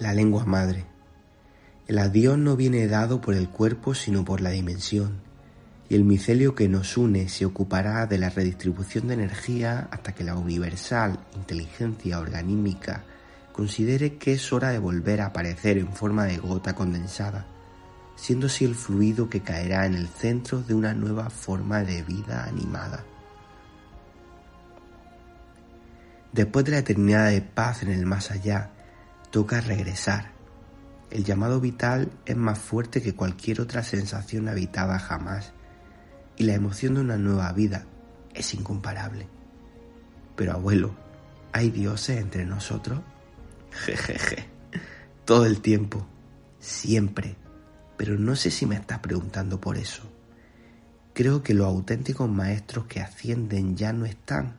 La lengua madre. El adiós no viene dado por el cuerpo sino por la dimensión, y el micelio que nos une se ocupará de la redistribución de energía hasta que la universal inteligencia organímica considere que es hora de volver a aparecer en forma de gota condensada, siendo así el fluido que caerá en el centro de una nueva forma de vida animada. Después de la eternidad de paz en el más allá, toca regresar. El llamado vital es más fuerte que cualquier otra sensación habitada jamás, y la emoción de una nueva vida es incomparable. Pero abuelo, ¿hay dioses entre nosotros? Jejeje, todo el tiempo, siempre, pero no sé si me estás preguntando por eso. Creo que los auténticos maestros que ascienden ya no están,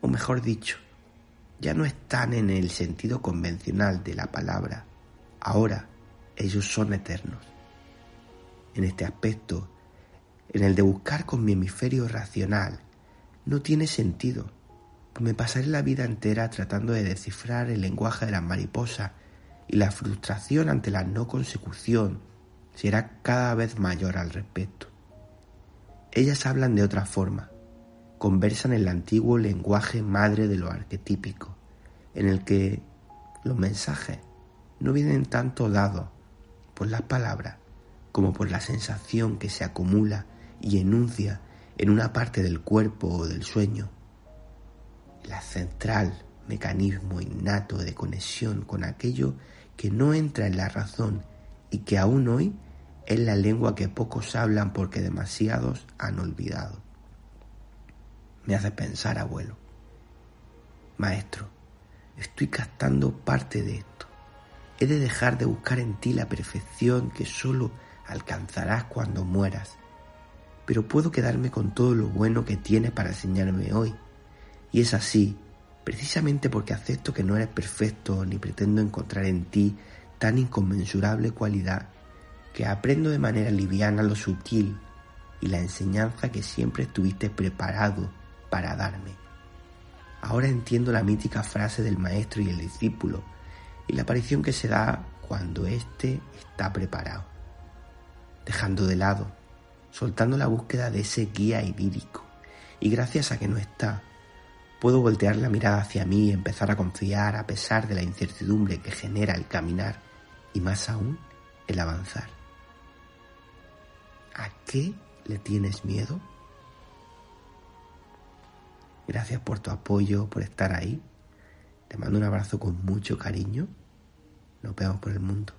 o mejor dicho, ya no están en el sentido convencional de la palabra. Ahora ellos son eternos. En este aspecto, en el de buscar con mi hemisferio racional, no tiene sentido. Me pasaré la vida entera tratando de descifrar el lenguaje de las mariposas y la frustración ante la no consecución será cada vez mayor al respecto. Ellas hablan de otra forma, conversan el antiguo lenguaje madre de lo arquetípico, en el que los mensajes no vienen tanto dados por las palabras como por la sensación que se acumula y enuncia en una parte del cuerpo o del sueño. La central mecanismo innato de conexión con aquello que no entra en la razón y que aún hoy es la lengua que pocos hablan porque demasiados han olvidado me hace pensar, abuelo. Maestro, estoy captando parte de esto. He de dejar de buscar en ti la perfección que solo alcanzarás cuando mueras. Pero puedo quedarme con todo lo bueno que tienes para enseñarme hoy. Y es así, precisamente porque acepto que no eres perfecto ni pretendo encontrar en ti tan inconmensurable cualidad, que aprendo de manera liviana lo sutil y la enseñanza que siempre estuviste preparado para darme. Ahora entiendo la mítica frase del maestro y el discípulo y la aparición que se da cuando éste está preparado, dejando de lado, soltando la búsqueda de ese guía idílico. Y gracias a que no está, puedo voltear la mirada hacia mí y empezar a confiar a pesar de la incertidumbre que genera el caminar y más aún el avanzar. ¿A qué le tienes miedo? Gracias por tu apoyo, por estar ahí. Te mando un abrazo con mucho cariño. Nos vemos por el mundo.